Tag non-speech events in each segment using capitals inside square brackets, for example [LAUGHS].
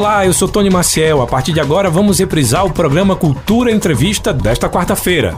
Olá, eu sou Tony Maciel. A partir de agora vamos reprisar o programa Cultura Entrevista desta quarta-feira.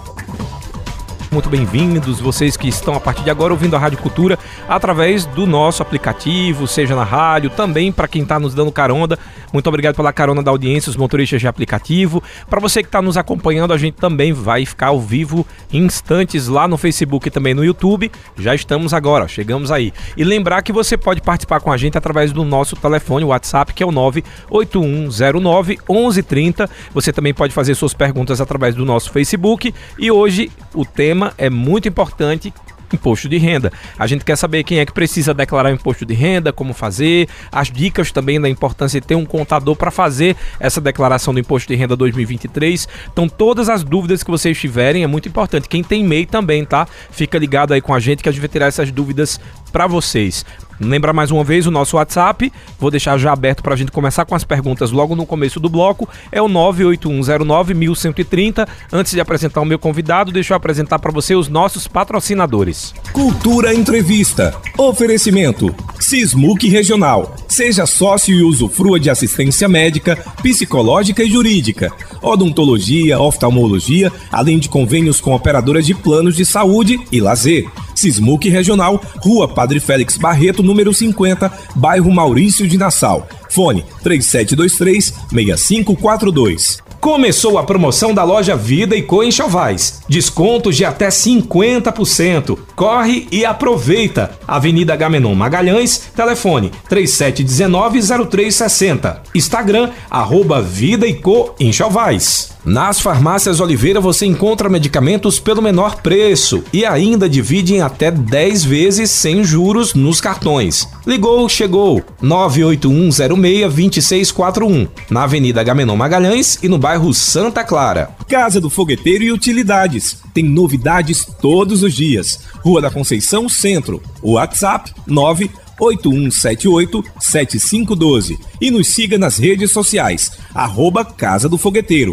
Muito bem-vindos, vocês que estão a partir de agora ouvindo a Rádio Cultura através do nosso aplicativo, seja na rádio, também para quem está nos dando carona. Muito obrigado pela carona da audiência, os motoristas de aplicativo. Para você que está nos acompanhando, a gente também vai ficar ao vivo em instantes lá no Facebook e também no YouTube. Já estamos agora, chegamos aí. E lembrar que você pode participar com a gente através do nosso telefone, WhatsApp, que é o 98109 1130. Você também pode fazer suas perguntas através do nosso Facebook. E hoje o tema é muito importante imposto de renda. A gente quer saber quem é que precisa declarar imposto de renda, como fazer, as dicas também da importância de ter um contador para fazer essa declaração do imposto de renda 2023. Então, todas as dúvidas que vocês tiverem é muito importante. Quem tem MEI também, tá? Fica ligado aí com a gente que a gente vai tirar essas dúvidas para vocês. Lembra mais uma vez o nosso WhatsApp, vou deixar já aberto para a gente começar com as perguntas logo no começo do bloco, é o 981091130. Antes de apresentar o meu convidado, deixa eu apresentar para você os nossos patrocinadores. Cultura Entrevista. Oferecimento. Sismuc Regional. Seja sócio e usufrua de assistência médica, psicológica e jurídica, odontologia, oftalmologia, além de convênios com operadoras de planos de saúde e lazer. Sismuc Regional, Rua Padre Félix Barreto, número 50, bairro Maurício de Nassau. Fone 3723 6542. Começou a promoção da loja Vida e Co Enxovais. Descontos de até 50%. Corre e aproveita. Avenida Gamenon Magalhães, telefone 3719-0360. Instagram, arroba Vida e Co Enxovais. Nas farmácias Oliveira você encontra medicamentos pelo menor preço e ainda divide em até 10 vezes sem juros nos cartões. Ligou, chegou. 981062641. Na Avenida Gamenon Magalhães e no bairro Santa Clara. Casa do Fogueteiro e Utilidades. Tem novidades todos os dias. Rua da Conceição Centro. WhatsApp 9 8178-7512 e nos siga nas redes sociais, arroba Casa do Fogueteiro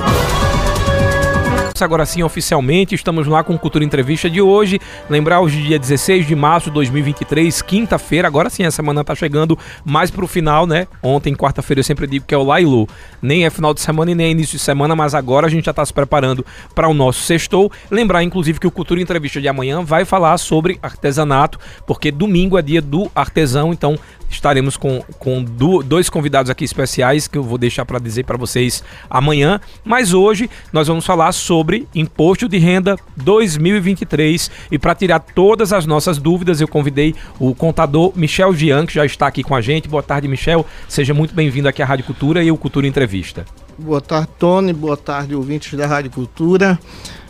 agora sim oficialmente. Estamos lá com Cultura Entrevista de hoje. Lembrar hoje, dia 16 de março de 2023, quinta-feira. Agora sim, a semana tá chegando mais pro final, né? Ontem, quarta-feira, eu sempre digo que é o Lailu. Nem é final de semana e nem é início de semana, mas agora a gente já tá se preparando para o nosso sextou. Lembrar, inclusive, que o Cultura Entrevista de amanhã vai falar sobre artesanato, porque domingo é dia do artesão, então estaremos com, com do, dois convidados aqui especiais que eu vou deixar para dizer para vocês amanhã. Mas hoje nós vamos falar sobre imposto de renda 2023 e para tirar todas as nossas dúvidas eu convidei o contador Michel Gian que já está aqui com a gente. Boa tarde, Michel. Seja muito bem-vindo aqui à Rádio Cultura e o Cultura Entrevista. Boa tarde, Tony. Boa tarde, ouvintes da Rádio Cultura.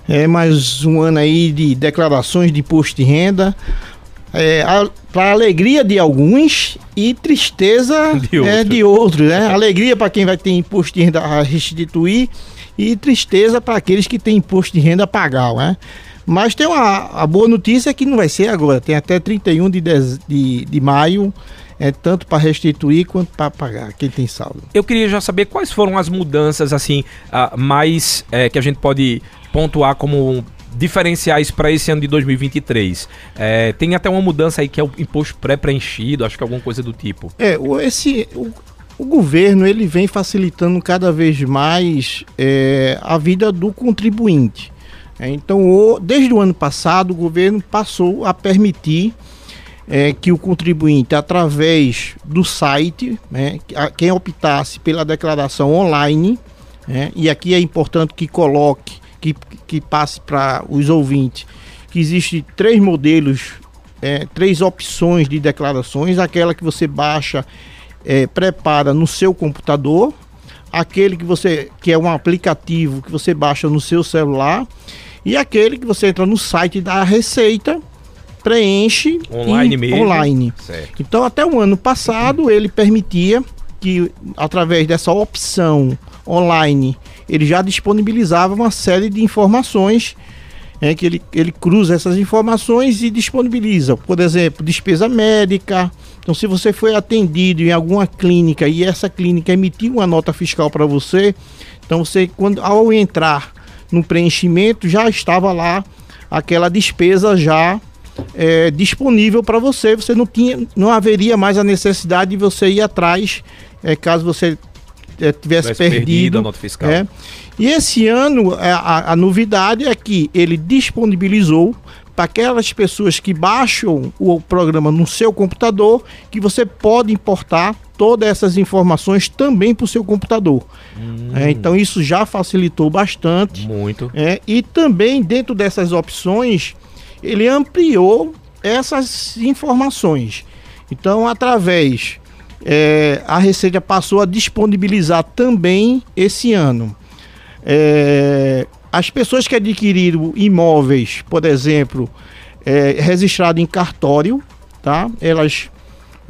É mais um ano aí de declarações de imposto de renda é, para alegria de alguns e tristeza [LAUGHS] de, é, de outros, né? alegria para quem vai ter imposto de renda a restituir e tristeza para aqueles que têm imposto de renda a pagar, né? Mas tem uma a boa notícia que não vai ser agora, tem até 31 de, de, de maio, é tanto para restituir quanto para pagar, quem tem saldo. Eu queria já saber quais foram as mudanças assim, uh, mais é, que a gente pode pontuar como diferenciais para esse ano de 2023. É, tem até uma mudança aí que é o imposto pré-preenchido, acho que é alguma coisa do tipo. É, esse, o, o governo ele vem facilitando cada vez mais é, a vida do contribuinte. É, então, o, desde o ano passado, o governo passou a permitir é, que o contribuinte, através do site, né, quem optasse pela declaração online, né, e aqui é importante que coloque que, que passe para os ouvintes que existem três modelos, é, três opções de declarações: aquela que você baixa, é, prepara no seu computador, aquele que você que é um aplicativo que você baixa no seu celular e aquele que você entra no site da Receita preenche online mesmo. online. Certo. Então até o ano passado ele permitia que através dessa opção online ele já disponibilizava uma série de informações é, que ele, ele cruza essas informações e disponibiliza. Por exemplo, despesa médica. Então, se você foi atendido em alguma clínica e essa clínica emitiu uma nota fiscal para você, então você, quando ao entrar no preenchimento, já estava lá aquela despesa já é, disponível para você. Você não tinha, não haveria mais a necessidade de você ir atrás, é, caso você é, tivesse perdido, perdido, a nota fiscal. É. E esse ano a, a novidade é que ele disponibilizou para aquelas pessoas que baixam o programa no seu computador, que você pode importar todas essas informações também para o seu computador. Hum. É, então isso já facilitou bastante. Muito. É, e também dentro dessas opções ele ampliou essas informações. Então através é, a Receita passou a disponibilizar também esse ano. É, as pessoas que adquiriram imóveis, por exemplo, é, registrado em cartório, tá? Elas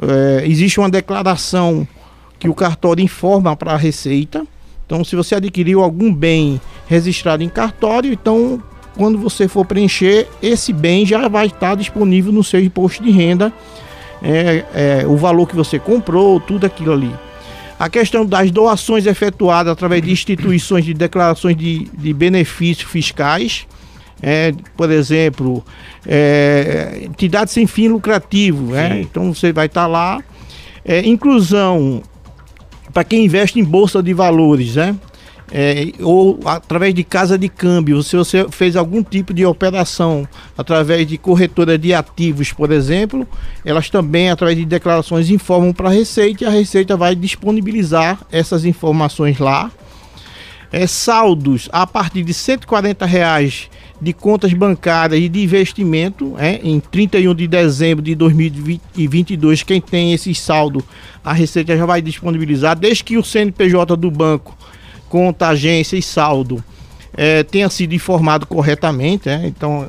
é, existe uma declaração que o cartório informa para a Receita. Então, se você adquiriu algum bem registrado em cartório, então quando você for preencher, esse bem já vai estar disponível no seu imposto de renda, é, é, o valor que você comprou, tudo aquilo ali. A questão das doações efetuadas através de instituições de declarações de, de benefícios fiscais, é, por exemplo, é, entidades sem fim lucrativo, né? então você vai estar tá lá. É, inclusão para quem investe em bolsa de valores, né? É, ou através de casa de câmbio, se você fez algum tipo de operação através de corretora de ativos, por exemplo, elas também, através de declarações, informam para a Receita e a Receita vai disponibilizar essas informações lá. É, saldos a partir de 140 reais de contas bancárias e de investimento é, em 31 de dezembro de 2022. Quem tem esse saldo, a Receita já vai disponibilizar, desde que o CNPJ do banco conta, agência e saldo é, tenha sido informado corretamente, é, então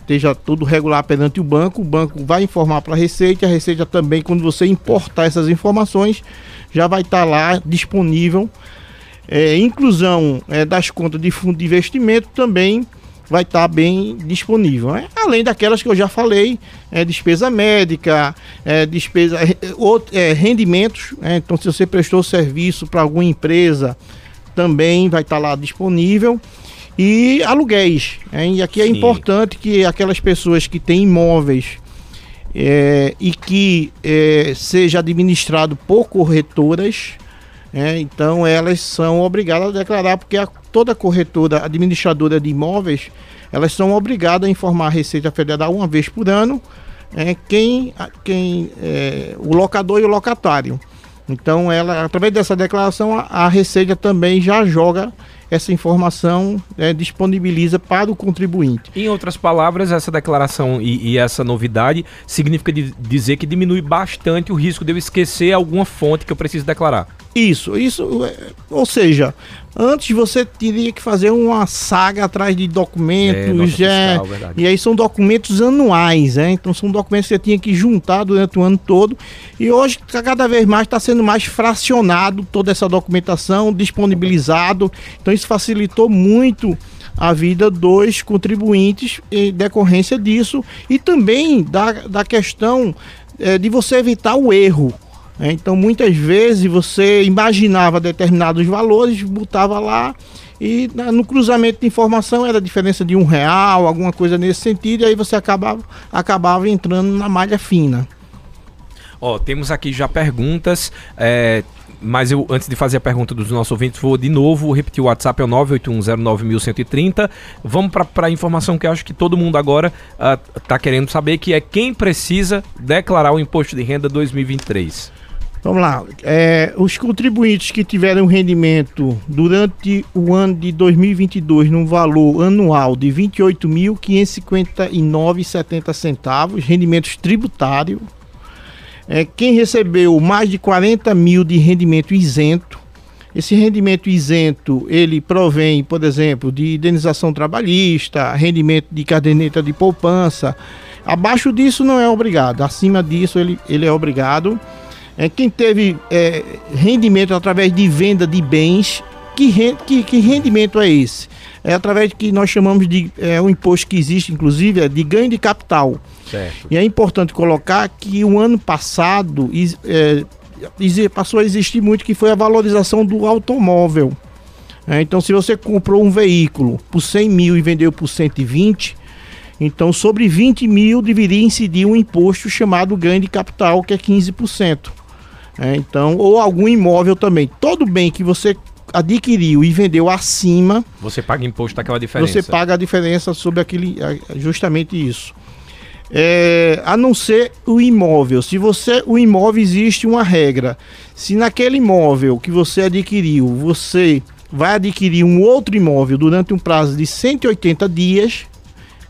esteja tudo regular perante o banco, o banco vai informar para a Receita, a Receita também, quando você importar essas informações, já vai estar tá lá disponível. É, inclusão é, das contas de fundo de investimento também vai estar tá bem disponível. Né? Além daquelas que eu já falei, é, despesa médica, é, despesa, é, é rendimentos. Né? então, se você prestou serviço para alguma empresa, também vai estar tá lá disponível. E aluguéis. Hein? E aqui é Sim. importante que aquelas pessoas que têm imóveis é, e que é, seja administrado por corretoras, é, então elas são obrigadas a declarar, porque a, toda corretora administradora de imóveis, elas são obrigadas a informar a Receita Federal uma vez por ano é, quem, quem é, o locador e o locatário. Então, ela, através dessa declaração, a, a Receita também já joga essa informação é, disponibiliza para o contribuinte. Em outras palavras, essa declaração e, e essa novidade significa dizer que diminui bastante o risco de eu esquecer alguma fonte que eu preciso declarar. Isso, isso, é, ou seja, antes você teria que fazer uma saga atrás de documentos, é, fiscal, e aí são documentos anuais, né? então são documentos que você tinha que juntar durante o ano todo, e hoje cada vez mais está sendo mais fracionado toda essa documentação, disponibilizado, então isso facilitou muito a vida dos contribuintes em decorrência disso, e também da, da questão é, de você evitar o erro, então, muitas vezes você imaginava determinados valores, botava lá e no cruzamento de informação era a diferença de um real, alguma coisa nesse sentido, e aí você acabava, acabava entrando na malha fina. Ó, temos aqui já perguntas. É, mas eu, antes de fazer a pergunta dos nossos ouvintes, vou de novo repetir o WhatsApp, é o 981091130. Vamos para a informação que acho que todo mundo agora está ah, querendo saber, que é quem precisa declarar o imposto de renda 2023. Vamos lá. É, os contribuintes que tiveram rendimento durante o ano de 2022 no valor anual de R$ 28.559,70 rendimentos tributários. É, quem recebeu mais de 40 mil de rendimento isento, esse rendimento isento, ele provém, por exemplo, de indenização trabalhista, rendimento de caderneta de poupança. Abaixo disso não é obrigado, acima disso ele, ele é obrigado. É, quem teve é, rendimento através de venda de bens, que, que, que, rendimento é esse? É através de que nós chamamos de é, um imposto que existe, inclusive, é de ganho de capital. Certo. E é importante colocar que o ano passado é, passou a existir muito que foi a valorização do automóvel. É, então, se você comprou um veículo por 100 mil e vendeu por 120, então sobre 20 mil deveria incidir um imposto chamado ganho de capital, que é 15%. É, então, ou algum imóvel também. Todo bem que você adquiriu e vendeu acima. Você paga imposto daquela diferença. Você paga a diferença sobre aquele. justamente isso. É, a não ser o imóvel. Se você. O imóvel existe uma regra. Se naquele imóvel que você adquiriu, você vai adquirir um outro imóvel durante um prazo de 180 dias,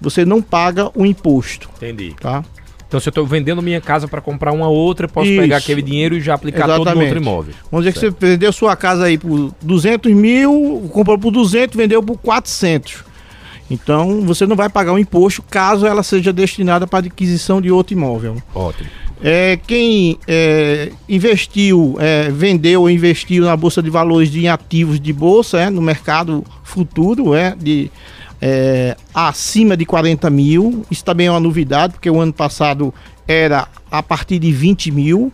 você não paga o imposto. Entendi. Tá? Então, se eu estou vendendo minha casa para comprar uma outra, eu posso Isso. pegar aquele dinheiro e já aplicar Exatamente. todo no outro imóvel. Vamos dizer certo. que você vendeu sua casa aí por 200 mil, comprou por 200, vendeu por 400. Então, você não vai pagar o imposto caso ela seja destinada para adquisição de outro imóvel. Ótimo. É, quem é, investiu, é, vendeu ou investiu na Bolsa de Valores de ativos de bolsa, é, no mercado futuro, é, de é, acima de 40 mil. Isso também é uma novidade, porque o ano passado era a partir de 20 mil.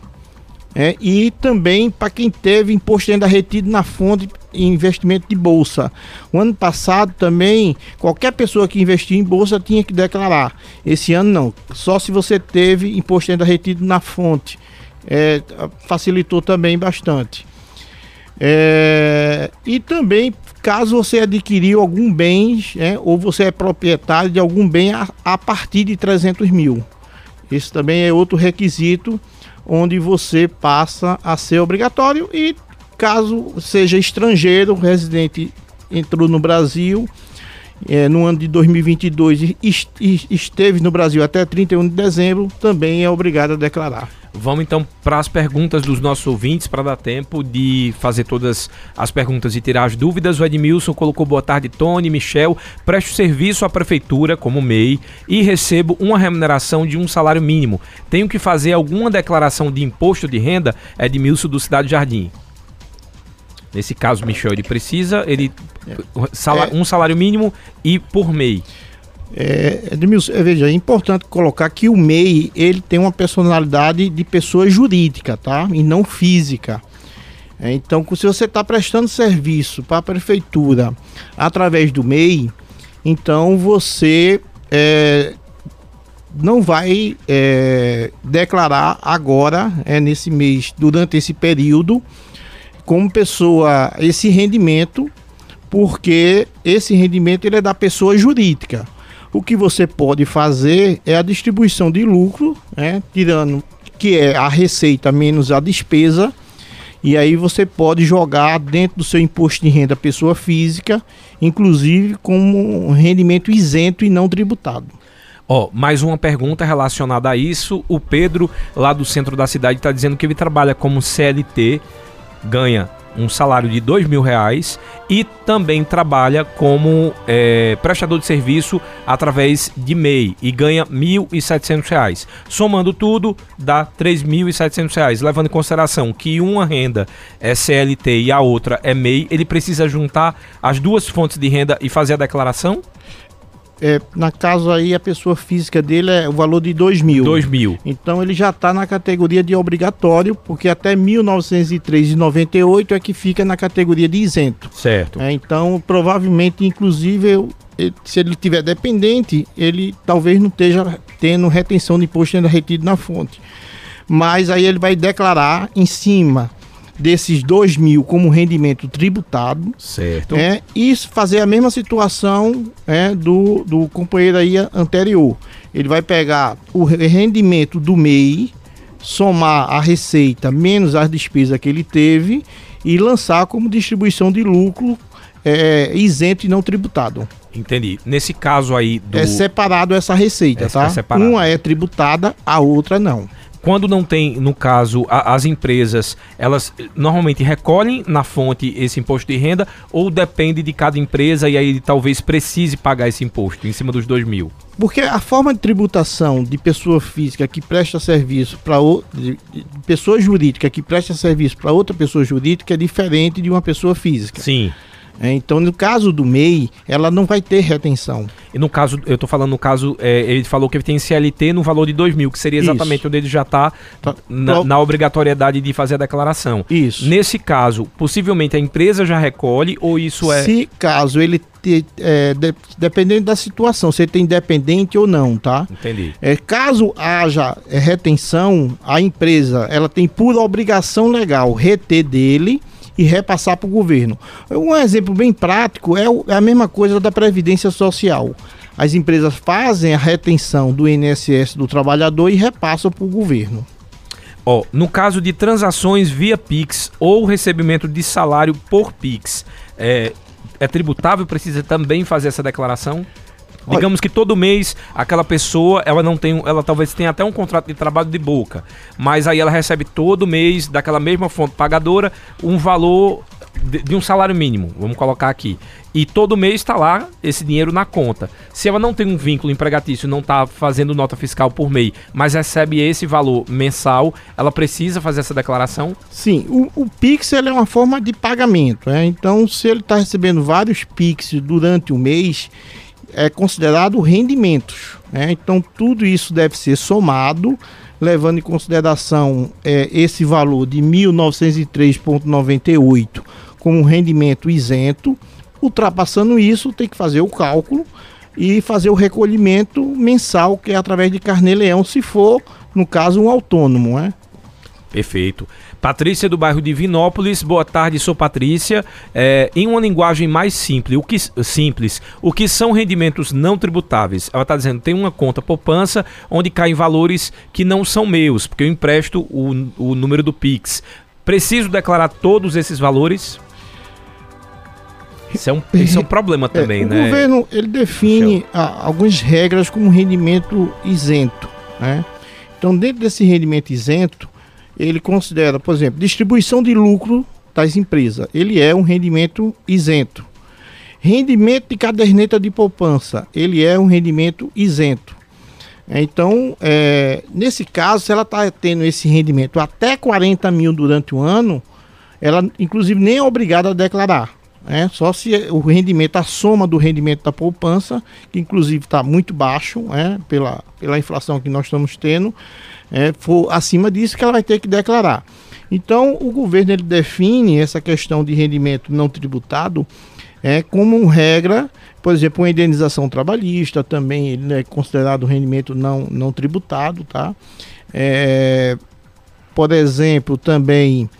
É, e também para quem teve imposto ainda retido na fonte investimento de bolsa. O ano passado também, qualquer pessoa que investiu em bolsa tinha que declarar. Esse ano não, só se você teve imposto ainda retido na fonte. É, facilitou também bastante. É, e também caso você adquiriu algum bem, é, ou você é proprietário de algum bem a, a, partir de 300 mil. Esse também é outro requisito onde você passa a ser obrigatório e caso seja estrangeiro, residente entrou no Brasil é, no ano de 2022 e esteve no Brasil até 31 de dezembro, também é obrigado a declarar. Vamos então para as perguntas dos nossos ouvintes, para dar tempo de fazer todas as perguntas e tirar as dúvidas. O Edmilson colocou boa tarde, Tony, Michel. Presto serviço à prefeitura como MEI e recebo uma remuneração de um salário mínimo. Tenho que fazer alguma declaração de imposto de renda? Edmilson do Cidade Jardim. Nesse caso, Michel, ele precisa ele é. um salário mínimo e por MEI. É, Edmilson, é, veja, é importante colocar que o MEI ele tem uma personalidade de pessoa jurídica, tá? E não física. É, então, se você está prestando serviço para a prefeitura através do MEI, então você é, não vai é, declarar agora, é, nesse mês, durante esse período, como pessoa esse rendimento, porque esse rendimento ele é da pessoa jurídica. O que você pode fazer é a distribuição de lucro, né, tirando que é a receita menos a despesa, e aí você pode jogar dentro do seu imposto de renda pessoa física, inclusive como um rendimento isento e não tributado. Ó, oh, mais uma pergunta relacionada a isso. O Pedro, lá do centro da cidade, está dizendo que ele trabalha como CLT, ganha um salário de dois mil reais e também trabalha como é, prestador de serviço através de MEI e ganha mil e setecentos reais. Somando tudo, dá três mil e setecentos reais. Levando em consideração que uma renda é CLT e a outra é MEI, ele precisa juntar as duas fontes de renda e fazer a declaração? É, na caso aí a pessoa física dele é o valor de 2 mil. 2 mil. Então ele já está na categoria de obrigatório, porque até 1903 e 98 é que fica na categoria de isento. Certo. É, então provavelmente, inclusive, eu, se ele tiver dependente, ele talvez não esteja tendo retenção de imposto ainda retido na fonte. Mas aí ele vai declarar em cima desses 2 mil como rendimento tributado. Certo. É, e fazer a mesma situação é, do, do companheiro aí anterior. Ele vai pegar o rendimento do MEI, somar a receita menos as despesas que ele teve e lançar como distribuição de lucro é, isento e não tributado. Entendi. Nesse caso aí do... É separado essa receita, essa é tá? É Uma é tributada, a outra não. Quando não tem, no caso, a, as empresas, elas normalmente recolhem na fonte esse imposto de renda ou depende de cada empresa e aí talvez precise pagar esse imposto em cima dos dois mil? Porque a forma de tributação de pessoa física que presta serviço para pessoa jurídica que presta serviço para outra pessoa jurídica é diferente de uma pessoa física. Sim. É, então, no caso do MEI, ela não vai ter retenção. E no caso, eu estou falando no caso, é, ele falou que ele tem CLT no valor de 2 mil, que seria exatamente Isso. onde ele já está tá, na, na, obrigatoriedade de fazer a declaração. Isso. Nesse caso, possivelmente a empresa já recolhe ou isso é. Se caso ele ter, é, de, dependendo da situação, se tem dependente ou não, tá? Entendi. É, caso haja retenção, a empresa ela tem por obrigação legal reter dele e repassar para o governo. Um exemplo bem prático é, é a mesma coisa da Previdência Social. As empresas fazem a retenção do INSS do trabalhador e repassam para o governo. Ó, no caso de transações via Pix ou recebimento de salário por Pix, é, é tributável? Precisa também fazer essa declaração? Digamos que todo mês aquela pessoa, ela não tem, ela talvez tenha até um contrato de trabalho de boca, mas aí ela recebe todo mês daquela mesma fonte pagadora um valor de, de um salário mínimo, vamos colocar aqui. E todo mês está lá esse dinheiro na conta. Se ela não tem um vínculo empregatício, não está fazendo nota fiscal por mês, mas recebe esse valor mensal, ela precisa fazer essa declaração? Sim, o, o Pix é uma forma de pagamento. Né? Então, se ele está recebendo vários Pix durante o mês, é considerado rendimentos. Né? Então, tudo isso deve ser somado levando em consideração é, esse valor de 1.903,98 como rendimento isento. Ultrapassando isso, tem que fazer o cálculo e fazer o recolhimento mensal, que é através de carnê-leão, se for, no caso, um autônomo. Né? Perfeito. Patrícia do bairro de Vinópolis, boa tarde, sou Patrícia. É, em uma linguagem mais simples, o que, simples, o que são rendimentos não tributáveis? Ela está dizendo tem uma conta poupança onde caem valores que não são meus, porque eu empresto o, o número do Pix. Preciso declarar todos esses valores? Isso é um, isso é um [LAUGHS] problema é, também, é, o né? O governo ele define a, algumas regras como rendimento isento, né? Então, dentro desse rendimento isento, ele considera, por exemplo, distribuição de lucro das empresas. Ele é um rendimento isento. Rendimento de caderneta de poupança, ele é um rendimento isento. Então, é, nesse caso, se ela está tendo esse rendimento até 40 mil durante o ano, ela inclusive nem é obrigada a declarar. Né? Só se o rendimento, a soma do rendimento da poupança, que inclusive está muito baixo né? pela, pela inflação que nós estamos tendo, é, for acima disso que ela vai ter que declarar. Então, o governo ele define essa questão de rendimento não tributado é, como regra, por exemplo, uma indenização trabalhista também ele é considerado rendimento não, não tributado, tá? É, por exemplo, também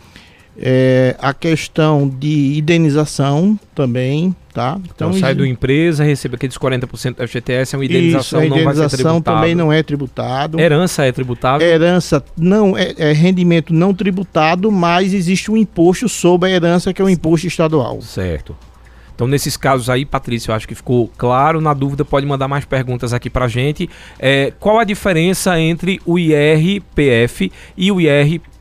é, a questão de indenização também, tá? Então, então sai do empresa, recebe aqueles 40% do FGTS, é uma indenização, isso, a indenização não também não é tributado. Herança é tributável? Herança não é, é, rendimento não tributado, mas existe um imposto sobre a herança que é o imposto estadual. Certo. Então, nesses casos aí, Patrícia, eu acho que ficou claro. Na dúvida, pode mandar mais perguntas aqui pra gente. É, qual a diferença entre o IRPF e o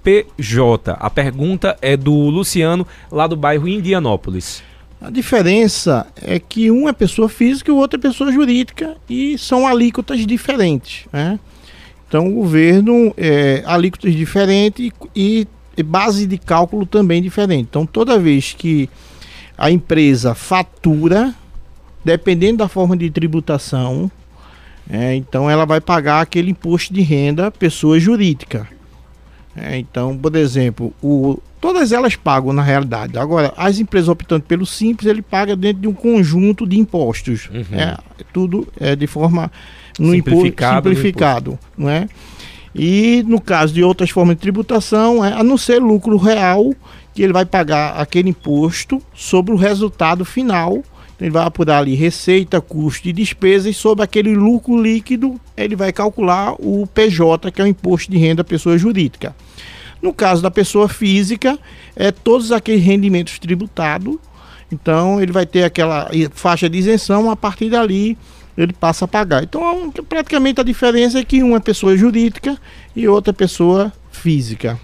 IRPJ? A pergunta é do Luciano, lá do bairro Indianópolis. A diferença é que um é pessoa física e o outro é pessoa jurídica e são alíquotas diferentes. Né? Então, o governo, é, alíquotas diferentes e, e base de cálculo também diferente. Então, toda vez que a empresa fatura, dependendo da forma de tributação, é, então ela vai pagar aquele imposto de renda pessoa jurídica. É, então, por exemplo, o, todas elas pagam na realidade. Agora, as empresas optando pelo simples, ele paga dentro de um conjunto de impostos. Uhum. É, tudo é de forma no simplificado, simplificado imposto. não é? E no caso de outras formas de tributação, é, a não ser lucro real, que ele vai pagar aquele imposto sobre o resultado final. Ele vai apurar ali receita, custo e despesas e sobre aquele lucro líquido ele vai calcular o PJ, que é o imposto de renda pessoa jurídica. No caso da pessoa física, é todos aqueles rendimentos tributados. Então ele vai ter aquela faixa de isenção, a partir dali ele passa a pagar. Então praticamente a diferença é que uma é pessoa jurídica e outra é pessoa física.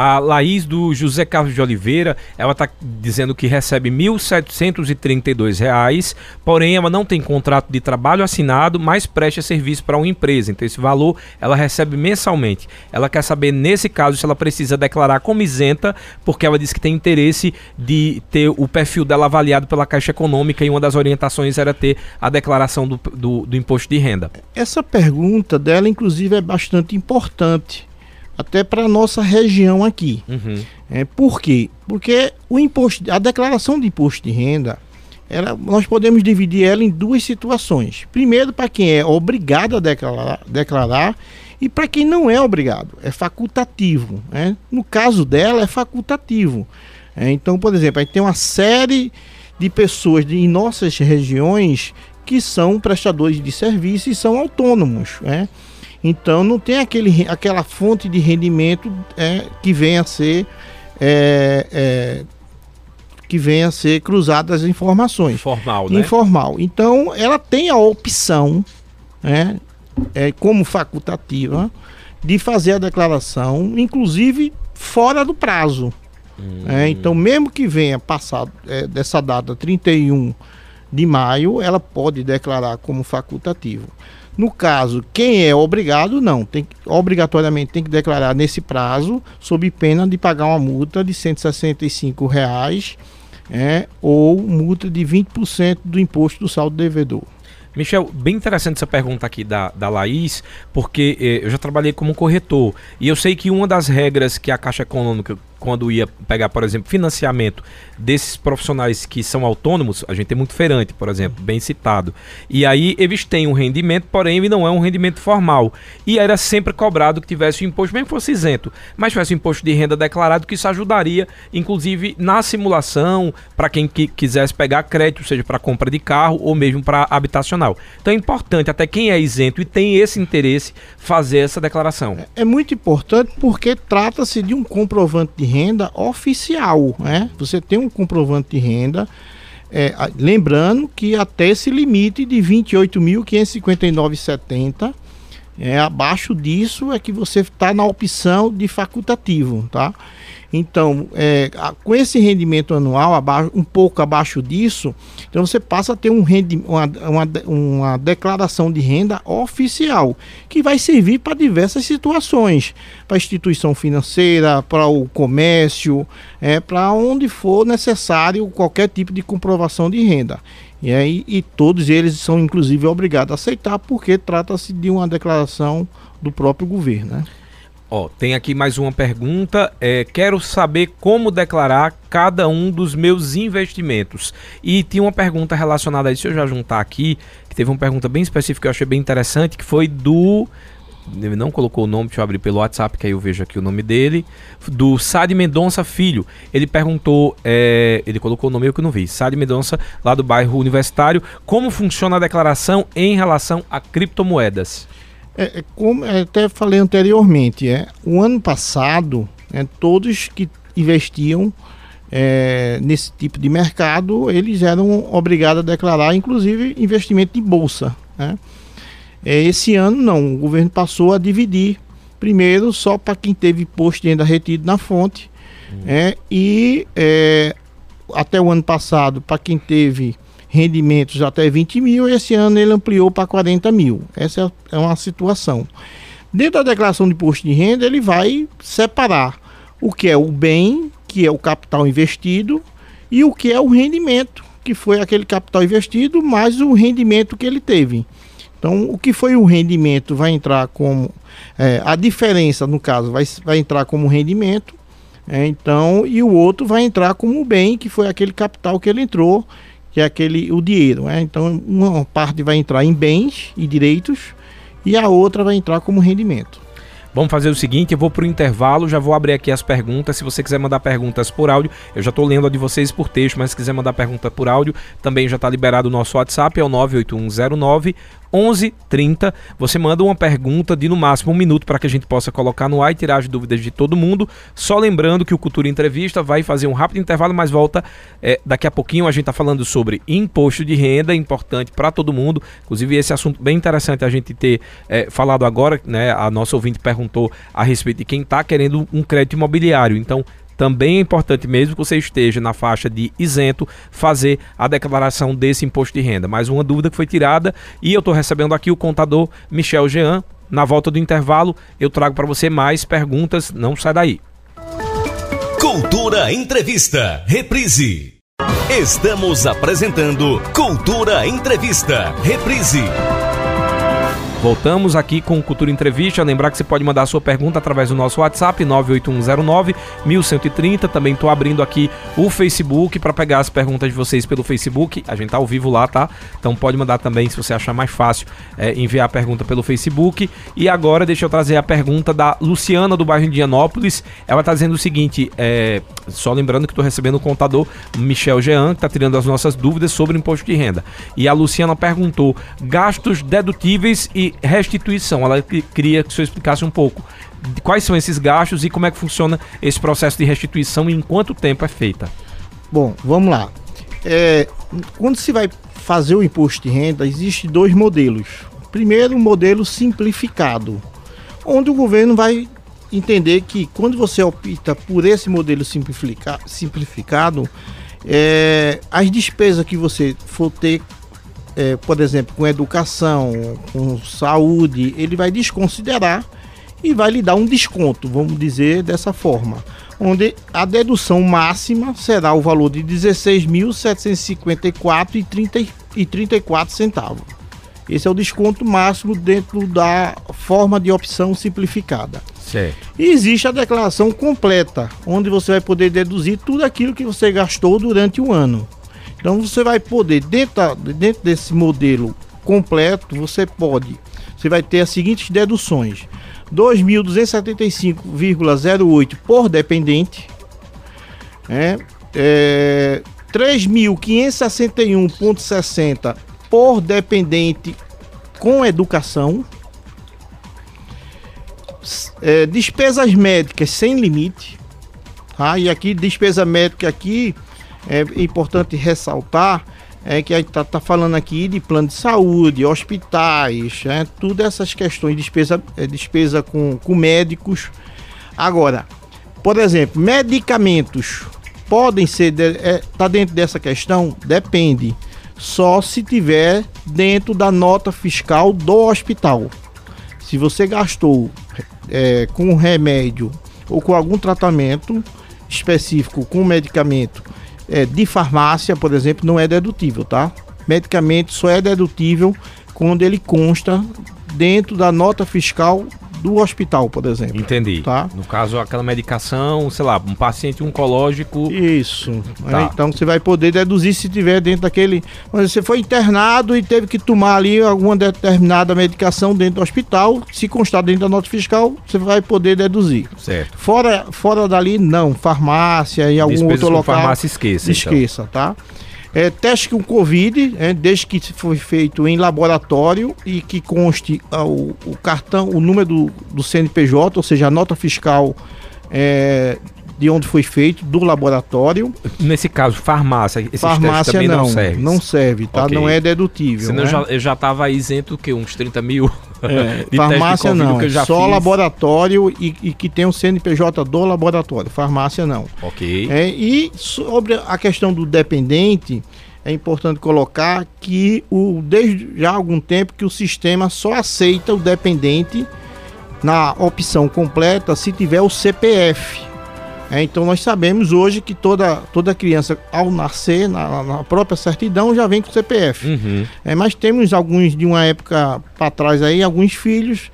A Laís do José Carlos de Oliveira, ela está dizendo que recebe R$ 1.732, porém ela não tem contrato de trabalho assinado, mas presta serviço para uma empresa. Então esse valor ela recebe mensalmente. Ela quer saber, nesse caso, se ela precisa declarar como isenta, porque ela diz que tem interesse de ter o perfil dela avaliado pela Caixa Econômica e uma das orientações era ter a declaração do, do, do imposto de renda. Essa pergunta dela, inclusive, é bastante importante até para a nossa região aqui. Uhum. É, por quê? Porque o imposto, a declaração de imposto de renda, ela, nós podemos dividir ela em duas situações. Primeiro, para quem é obrigado a declarar, declarar e para quem não é obrigado, é facultativo. Né? No caso dela, é facultativo. É, então, por exemplo, a gente tem uma série de pessoas de, em nossas regiões que são prestadores de serviço e são autônomos. Né? Então, não tem aquele, aquela fonte de rendimento é, que venha a ser. É, é que venha a ser cruzadas as informações. Informal, né? Informal. Então, ela tem a opção, né, é, como facultativa, de fazer a declaração, inclusive fora do prazo. Hum. É, então, mesmo que venha passado é, dessa data 31 de maio, ela pode declarar como facultativo. No caso, quem é obrigado, não, tem obrigatoriamente tem que declarar nesse prazo, sob pena de pagar uma multa de 165 reais é, ou multa de 20% do imposto do saldo devedor. Michel, bem interessante essa pergunta aqui da, da Laís, porque eh, eu já trabalhei como corretor e eu sei que uma das regras que a Caixa Econômica quando ia pegar, por exemplo, financiamento desses profissionais que são autônomos, a gente tem muito feirante, por exemplo, bem citado. E aí eles têm um rendimento, porém não é um rendimento formal. E era sempre cobrado que tivesse o imposto, mesmo que fosse isento, mas tivesse o imposto de renda declarado, que isso ajudaria, inclusive, na simulação, para quem que quisesse pegar crédito, seja para compra de carro ou mesmo para habitacional. Então é importante, até quem é isento e tem esse interesse, fazer essa declaração. É, é muito importante porque trata-se de um comprovante de renda oficial, né? Você tem um comprovante de renda, é, lembrando que até esse limite de 28.559,70, é, abaixo disso é que você está na opção de facultativo, tá? Então, é, com esse rendimento anual abaixo, um pouco abaixo disso, então você passa a ter um rendi, uma, uma, uma declaração de renda oficial, que vai servir para diversas situações, para instituição financeira, para o comércio, é, para onde for necessário qualquer tipo de comprovação de renda. E, aí, e todos eles são inclusive obrigados a aceitar, porque trata-se de uma declaração do próprio governo. Né? Ó, tem aqui mais uma pergunta. É, quero saber como declarar cada um dos meus investimentos. E tinha uma pergunta relacionada a isso, eu já juntar aqui, que teve uma pergunta bem específica que eu achei bem interessante, que foi do. Ele não colocou o nome, deixa eu abrir pelo WhatsApp, que aí eu vejo aqui o nome dele. Do Sade Mendonça Filho. Ele perguntou, é, ele colocou o nome eu que não vi. Sade Mendonça, lá do bairro Universitário. Como funciona a declaração em relação a criptomoedas? É, é, como é, até falei anteriormente, é, o ano passado, é, todos que investiam é, nesse tipo de mercado, eles eram obrigados a declarar, inclusive, investimento em bolsa. Né? É, esse ano não, o governo passou a dividir, primeiro só para quem teve imposto de renda retido na fonte, hum. é, e é, até o ano passado, para quem teve rendimentos até 20 mil, esse ano ele ampliou para 40 mil. Essa é uma situação. Dentro da declaração de imposto de renda, ele vai separar o que é o bem, que é o capital investido, e o que é o rendimento, que foi aquele capital investido mais o rendimento que ele teve. Então, o que foi o rendimento vai entrar como. É, a diferença, no caso, vai, vai entrar como rendimento. É, então, e o outro vai entrar como bem, que foi aquele capital que ele entrou que é aquele o dinheiro. Né? Então, uma parte vai entrar em bens e direitos e a outra vai entrar como rendimento. Vamos fazer o seguinte, eu vou para o intervalo, já vou abrir aqui as perguntas. Se você quiser mandar perguntas por áudio, eu já estou lendo a de vocês por texto, mas se quiser mandar pergunta por áudio, também já está liberado o nosso WhatsApp, é o 98109 11:30. Você manda uma pergunta de no máximo um minuto para que a gente possa colocar no ar e tirar as dúvidas de todo mundo. Só lembrando que o Cultura Entrevista vai fazer um rápido intervalo, mas volta é, daqui a pouquinho. A gente está falando sobre imposto de renda, importante para todo mundo. Inclusive, esse assunto bem interessante a gente ter é, falado agora. Né? A nossa ouvinte perguntou a respeito de quem está querendo um crédito imobiliário. Então, também é importante, mesmo que você esteja na faixa de isento, fazer a declaração desse imposto de renda. Mais uma dúvida que foi tirada e eu estou recebendo aqui o contador Michel Jean. Na volta do intervalo, eu trago para você mais perguntas. Não sai daí. Cultura Entrevista, reprise. Estamos apresentando Cultura Entrevista, reprise. Voltamos aqui com Cultura Entrevista. Lembrar que você pode mandar sua pergunta através do nosso WhatsApp 98109 1130. Também estou abrindo aqui o Facebook para pegar as perguntas de vocês pelo Facebook. A gente tá ao vivo lá, tá? Então pode mandar também, se você achar mais fácil, é, enviar a pergunta pelo Facebook. E agora deixa eu trazer a pergunta da Luciana do bairro Indianópolis. Ela está dizendo o seguinte: é, só lembrando que estou recebendo o contador Michel Jean, que está tirando as nossas dúvidas sobre imposto de renda. E a Luciana perguntou: gastos dedutíveis e restituição. Ela queria que o senhor explicasse um pouco quais são esses gastos e como é que funciona esse processo de restituição e em quanto tempo é feita. Bom, vamos lá. É, quando se vai fazer o imposto de renda, existem dois modelos. Primeiro, o modelo simplificado, onde o governo vai entender que quando você opta por esse modelo simplifica, simplificado, é, as despesas que você for ter é, por exemplo, com educação, com saúde, ele vai desconsiderar e vai lhe dar um desconto, vamos dizer dessa forma, onde a dedução máxima será o valor de R$ 16.754,34 centavos. Esse é o desconto máximo dentro da forma de opção simplificada. Certo. E existe a declaração completa, onde você vai poder deduzir tudo aquilo que você gastou durante o ano. Então você vai poder, dentro, dentro desse modelo completo, você pode, você vai ter as seguintes deduções: 2.275,08 por dependente, né? é, 3.561,60 por dependente com educação, é, despesas médicas sem limite, tá? E aqui despesa médica aqui é importante ressaltar é que a gente está tá falando aqui de plano de saúde, hospitais, é, tudo essas questões de despesa, é, despesa com, com médicos. Agora, por exemplo, medicamentos podem ser é, tá dentro dessa questão? Depende. Só se tiver dentro da nota fiscal do hospital. Se você gastou é, com remédio ou com algum tratamento específico com medicamento é, de farmácia, por exemplo, não é dedutível, tá? Medicamento só é dedutível quando ele consta dentro da nota fiscal do hospital, por exemplo. Entendi. Tá? No caso, aquela medicação, sei lá, um paciente oncológico. Isso. Tá. Então você vai poder deduzir se tiver dentro daquele. Mas você foi internado e teve que tomar ali alguma determinada medicação dentro do hospital. Se constar dentro da nota fiscal, você vai poder deduzir. Certo. Fora, fora dali, não. Farmácia e algum Despesas outro local. Farmácia esqueça. Esqueça, então. tá? É, teste com Covid, é, desde que foi feito em laboratório e que conste ah, o, o, cartão, o número do, do, CNPJ, ou seja, a nota fiscal é, de onde foi feito, do laboratório. Nesse caso, farmácia, esses farmácia também não, não serve. Não serve, tá? Okay. Não é dedutível. Senão né? eu já estava isento o quê? Uns 30 mil? É, [LAUGHS] farmácia não, só fiz. laboratório e, e, que tem o CNPJ do laboratório. Farmácia não. Ok. É, e sobre a questão do dependente, é importante colocar que o, desde já há algum tempo que o sistema só aceita o dependente na opção completa se tiver o CPF. É, então nós sabemos hoje que toda, toda criança, ao nascer, na, na própria certidão, já vem com CPF. Uhum. É, mas temos alguns de uma época para trás aí, alguns filhos.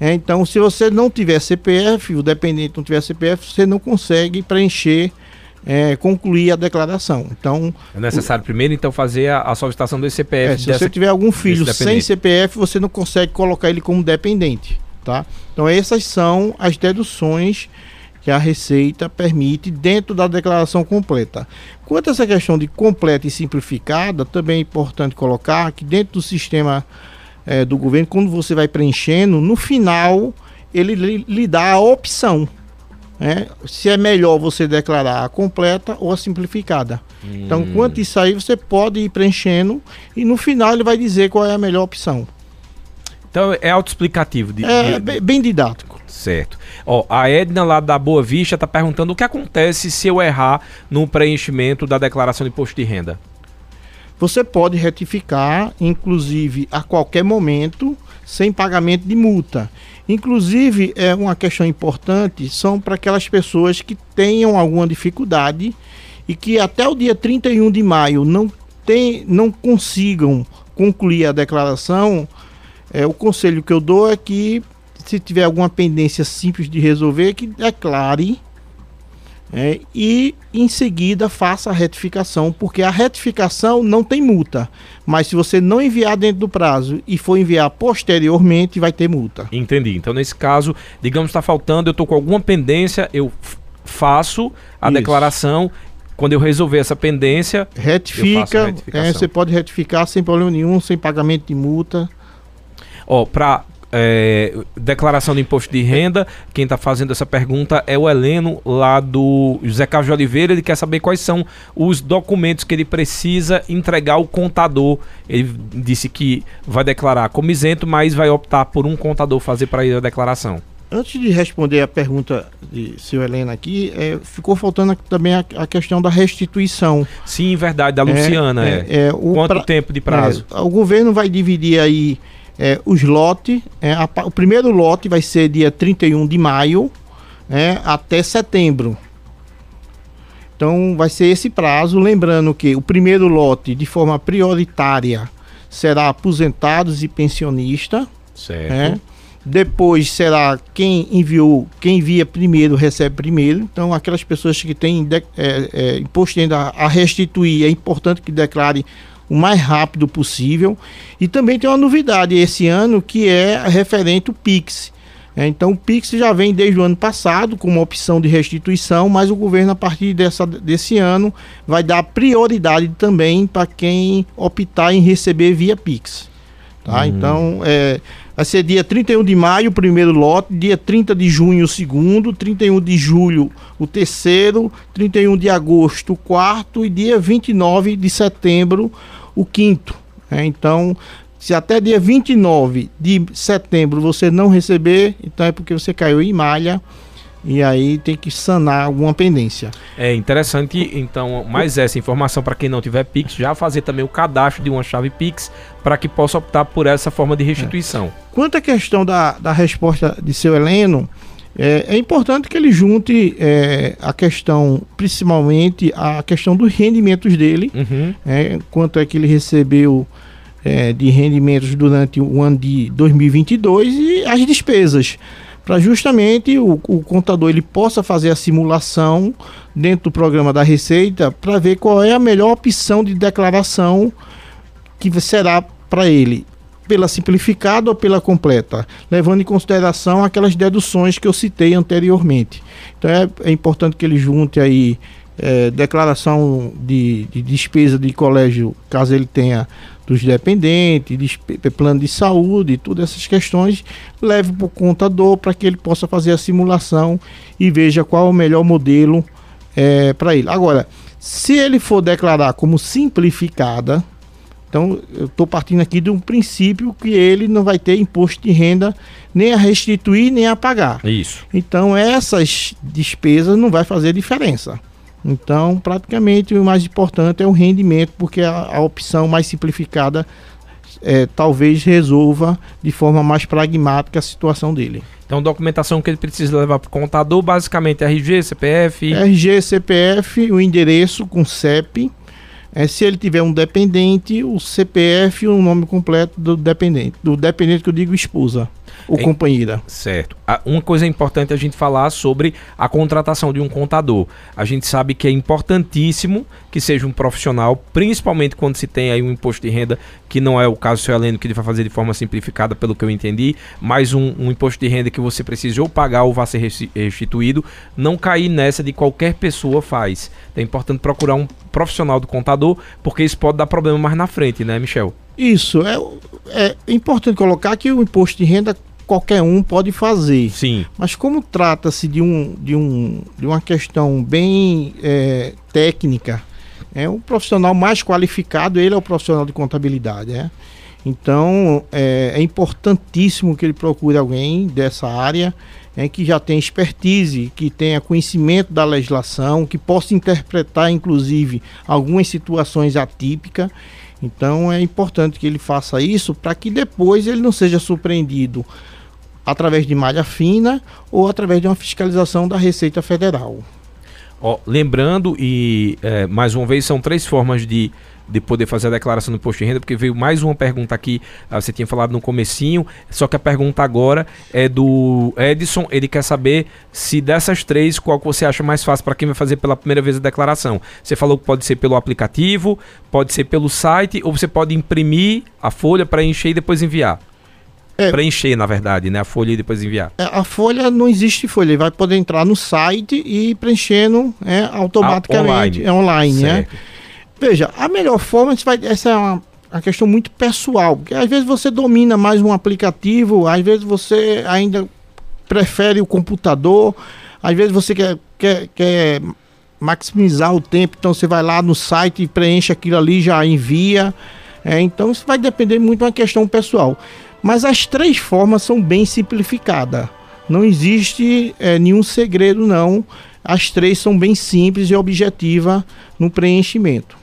É, então, se você não tiver CPF, o dependente não tiver CPF, você não consegue preencher, é, concluir a declaração. Então, é necessário o, primeiro então fazer a, a solicitação do CPF. É, se dessa, você tiver algum filho sem CPF, você não consegue colocar ele como dependente, tá? Então, essas são as deduções que a Receita permite dentro da declaração completa. Quanto a essa questão de completa e simplificada, também é importante colocar que dentro do sistema é, do governo, quando você vai preenchendo, no final ele lhe, lhe dá a opção. Né? Se é melhor você declarar a completa ou a simplificada. Hum. Então, quanto isso aí, você pode ir preenchendo e no final ele vai dizer qual é a melhor opção. Então é autoexplicativo. De, é de... bem didático. Certo. Ó, a Edna lá da Boa Vista está perguntando o que acontece se eu errar no preenchimento da declaração de imposto de renda. Você pode retificar, inclusive a qualquer momento, sem pagamento de multa. Inclusive, é uma questão importante, são para aquelas pessoas que tenham alguma dificuldade e que até o dia 31 de maio não, tem, não consigam concluir a declaração, é, o conselho que eu dou é que se tiver alguma pendência simples de resolver, que declare é, e em seguida faça a retificação, porque a retificação não tem multa, mas se você não enviar dentro do prazo e for enviar posteriormente, vai ter multa. Entendi. Então, nesse caso, digamos está faltando, eu estou com alguma pendência, eu faço a Isso. declaração. Quando eu resolver essa pendência, retifica. É, você pode retificar sem problema nenhum, sem pagamento de multa. Ó, para é, declaração de imposto de renda. Quem está fazendo essa pergunta é o Heleno, lá do José Carlos de Oliveira. Ele quer saber quais são os documentos que ele precisa entregar ao contador. Ele disse que vai declarar como isento, mas vai optar por um contador fazer para ele a declaração. Antes de responder a pergunta de seu Helena aqui, é, ficou faltando também a, a, questão da restituição. Sim, verdade, da Luciana. É, é, é Quanto pra, tempo de prazo? É, o governo vai dividir aí é, os lotes, é, a, o primeiro lote vai ser dia 31 de maio é, até setembro. Então vai ser esse prazo. Lembrando que o primeiro lote, de forma prioritária, será aposentados e pensionistas. Certo. É. Depois será quem enviou, quem envia primeiro recebe primeiro. Então, aquelas pessoas que têm de, é, é, imposto ainda a restituir, é importante que declare o mais rápido possível. E também tem uma novidade esse ano que é referente ao Pix. É, então o Pix já vem desde o ano passado com uma opção de restituição, mas o governo a partir dessa, desse ano vai dar prioridade também para quem optar em receber via Pix. Tá? Uhum. Então é, Vai ser dia 31 de maio o primeiro lote, dia 30 de junho o segundo, 31 de julho o terceiro, 31 de agosto o quarto e dia 29 de setembro o quinto. É, então, se até dia 29 de setembro você não receber, então é porque você caiu em malha e aí tem que sanar alguma pendência. É interessante, então, mais essa informação para quem não tiver Pix, já fazer também o cadastro de uma chave Pix para que possa optar por essa forma de restituição. É. Quanto à questão da, da resposta de seu Heleno, é, é importante que ele junte é, a questão, principalmente a questão dos rendimentos dele, uhum. é, quanto é que ele recebeu é, de rendimentos durante o ano de 2022 e as despesas para justamente o, o, contador ele possa fazer a simulação dentro do programa da Receita para ver qual é a melhor opção de declaração que será para ele, pela simplificada ou pela completa, levando em consideração aquelas deduções que eu citei anteriormente. Então é, é importante que ele junte aí é, declaração de, de despesa de colégio, caso ele tenha dos dependentes, de plano de saúde, todas essas questões, leve para o contador para que ele possa fazer a simulação e veja qual é o melhor modelo é, para ele. Agora, se ele for declarar como simplificada, então eu estou partindo aqui de um princípio que ele não vai ter imposto de renda nem a restituir nem a pagar. Isso. Então essas despesas não vai fazer diferença. Então, praticamente o mais importante é o rendimento, porque a, a opção mais simplificada é, talvez resolva de forma mais pragmática a situação dele. Então, documentação que ele precisa levar para o contador, basicamente RG, CPF. RG, CPF, o endereço com CEP. É, se ele tiver um dependente, o CPF e o nome completo do dependente. Do dependente que eu digo esposa ou é, companheira. Certo. Uma coisa importante a gente falar sobre a contratação de um contador. A gente sabe que é importantíssimo que seja um profissional, principalmente quando se tem aí um imposto de renda, que não é o caso do seu Heleno, que ele vai fazer de forma simplificada, pelo que eu entendi, mas um, um imposto de renda que você precisa ou pagar ou vai ser restituído, não cair nessa de qualquer pessoa faz. É importante procurar um profissional do contador, porque isso pode dar problema mais na frente, né, Michel? Isso. É, é importante colocar que o imposto de renda qualquer um pode fazer. Sim. Mas como trata-se de, um, de, um, de uma questão bem é, técnica, é um profissional mais qualificado, ele é o profissional de contabilidade, né? Então é, é importantíssimo que ele procure alguém dessa área é, que já tenha expertise, que tenha conhecimento da legislação, que possa interpretar, inclusive, algumas situações atípicas. Então é importante que ele faça isso para que depois ele não seja surpreendido através de malha fina ou através de uma fiscalização da Receita Federal. Lembrando, e é, mais uma vez, são três formas de, de poder fazer a declaração do imposto de renda, porque veio mais uma pergunta aqui, ah, você tinha falado no comecinho, só que a pergunta agora é do Edson, ele quer saber se dessas três, qual que você acha mais fácil para quem vai fazer pela primeira vez a declaração. Você falou que pode ser pelo aplicativo, pode ser pelo site, ou você pode imprimir a folha para encher e depois enviar. É. Preencher, na verdade, né? A folha e depois enviar. É, A folha não existe folha, ele vai poder entrar no site e preenchendo é, automaticamente. Ah, online. É online, né? Veja, a melhor forma, vai, essa é uma, uma questão muito pessoal, porque às vezes você domina mais um aplicativo, às vezes você ainda prefere o computador, às vezes você quer, quer, quer maximizar o tempo, então você vai lá no site e preenche aquilo ali, já envia. É, então isso vai depender muito uma questão pessoal. Mas as três formas são bem simplificadas. Não existe é, nenhum segredo, não. As três são bem simples e objetivas no preenchimento.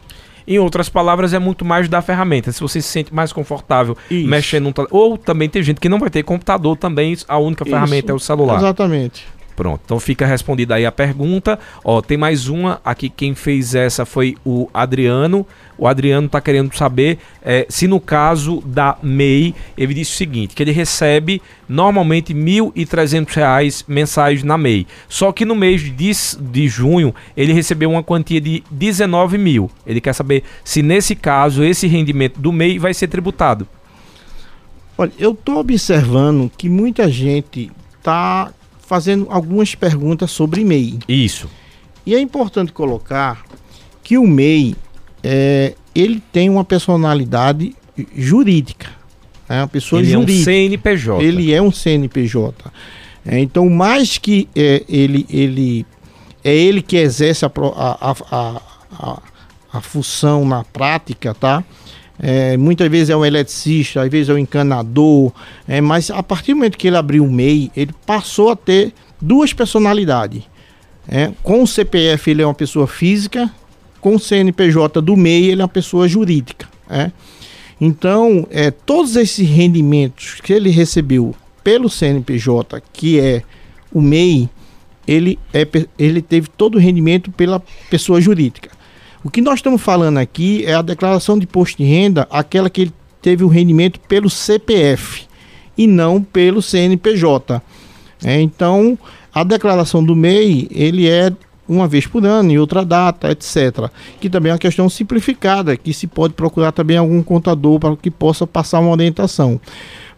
Em outras palavras, é muito mais da ferramenta. Se você se sente mais confortável Isso. mexendo tele- Ou também tem gente que não vai ter computador também, a única ferramenta Isso. é o celular. Exatamente. Pronto, então fica respondida aí a pergunta. Ó, tem mais uma aqui. Quem fez essa foi o Adriano. O Adriano tá querendo saber eh, se no caso da MEI, ele disse o seguinte: que ele recebe normalmente 1.300 reais mensais na MEI. Só que no mês de, de junho ele recebeu uma quantia de 19 mil. Ele quer saber se nesse caso esse rendimento do MEI vai ser tributado. Olha, eu estou observando que muita gente está fazendo algumas perguntas sobre MEI. Isso. E é importante colocar que o MEI é, ele tem uma personalidade jurídica. É uma pessoa ele é um jurídica. CNPJ. Ele é um CNPJ. É, então, mais que é, ele, ele é ele que exerce a, a, a, a, a função na prática, tá? É, muitas vezes é um eletricista, às vezes é um encanador, é, mas a partir do momento que ele abriu o MEI, ele passou a ter duas personalidades. É, com o CPF ele é uma pessoa física, com o CNPJ do MEI ele é uma pessoa jurídica. É. Então, é, todos esses rendimentos que ele recebeu pelo CNPJ, que é o MEI, ele, é, ele teve todo o rendimento pela pessoa jurídica. O que nós estamos falando aqui é a declaração de imposto de renda, aquela que ele teve o rendimento pelo CPF e não pelo CNPJ. É, então, a declaração do MEI, ele é uma vez por ano, em outra data, etc. Que também é uma questão simplificada, que se pode procurar também algum contador para que possa passar uma orientação.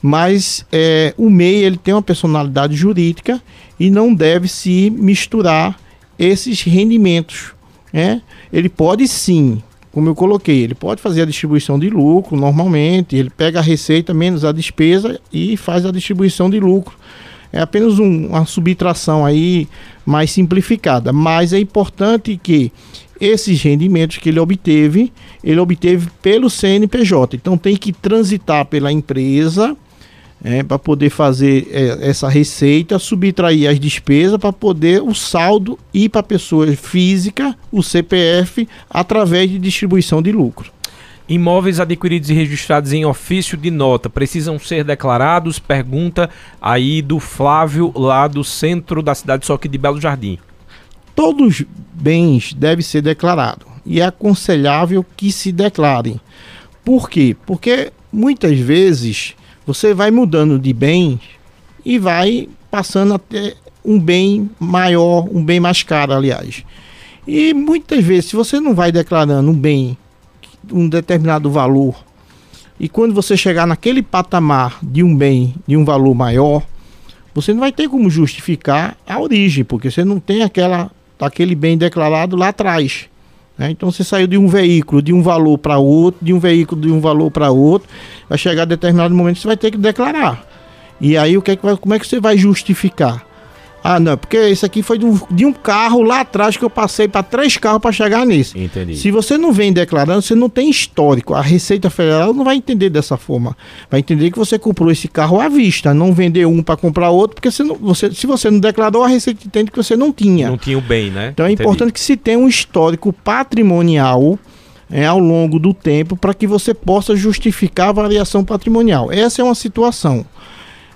Mas é, o MEI ele tem uma personalidade jurídica e não deve se misturar esses rendimentos. Né? Ele pode sim, como eu coloquei, ele pode fazer a distribuição de lucro normalmente, ele pega a receita menos a despesa e faz a distribuição de lucro. É apenas um- uma subtração aí mais simplificada, mas é importante que esses rendimentos que ele obteve, ele obteve pelo CNPJ. Então tem que transitar pela empresa para poder fazer é, essa receita, subtrair as despesas para poder o saldo ir para a pessoa física, o CPF, através de distribuição de lucro. Imóveis adquiridos e registrados em ofício de nota precisam ser declarados? Pergunta aí do Flávio, lá do centro da cidade, só que de Belo Jardim. todos os bens devem ser declarados e é aconselhável que se declarem. Por quê? Porque muitas vezes você vai mudando de bem e vai passando a ter um bem maior, um bem mais caro, aliás. E muitas vezes, se você não vai declarando um bem, um determinado valor, e quando você chegar naquele patamar de um bem de um valor maior, você não vai ter como justificar a origem, porque você não tem aquela, aquele bem declarado lá atrás. Né? Então você saiu de um veículo de um valor para outro, de um veículo de um valor para outro, vai chegar a determinado momento você vai ter que declarar. E aí o que é que vai, como é que você vai justificar? Ah, não, porque isso aqui foi de um, de um carro lá atrás que eu passei para três carros para chegar nesse. Entendi. Se você não vem declarando, você não tem histórico. A Receita Federal não vai entender dessa forma. Vai entender que você comprou esse carro à vista, não vendeu um para comprar outro, porque você não- você- se você não declarou, a Receita entende que você não tinha. Não tinha o bem, né? Então é Entendi. importante que se tenha um histórico patrimonial é, ao longo do tempo para que você possa justificar a variação patrimonial. Essa é uma situação.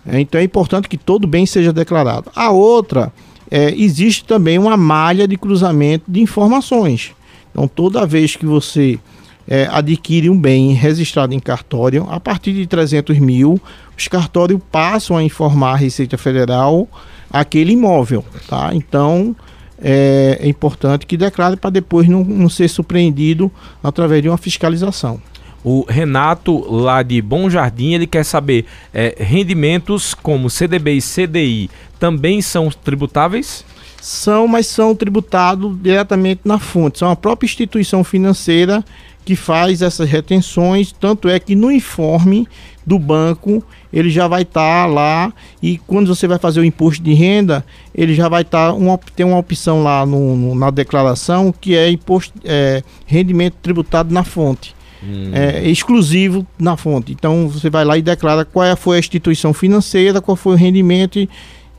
É, então é importante que todo bem seja declarado. A outra é, existe também uma malha de cruzamento de informações. Então, toda vez que você é, adquire um bem registrado em cartório, a partir de 300 mil, os cartórios passam a informar a Receita Federal aquele imóvel, tá? Então, é, é importante que declare para depois não, não ser surpreendido através de uma fiscalização. O Renato, lá de Bom Jardim, ele quer saber: é, rendimentos como CDB e CDI também são tributáveis? São, mas são tributados diretamente na fonte. São a própria instituição financeira que faz essas retenções, tanto é que no informe do banco ele já vai estar tá lá e quando você vai fazer o imposto de renda, ele já vai estar tá uma, tem uma opção lá no, no, na declaração que é imposto é, rendimento tributado na fonte. Hum. É, exclusivo na fonte. Então você vai lá e declara qual foi a instituição financeira, qual foi o rendimento e,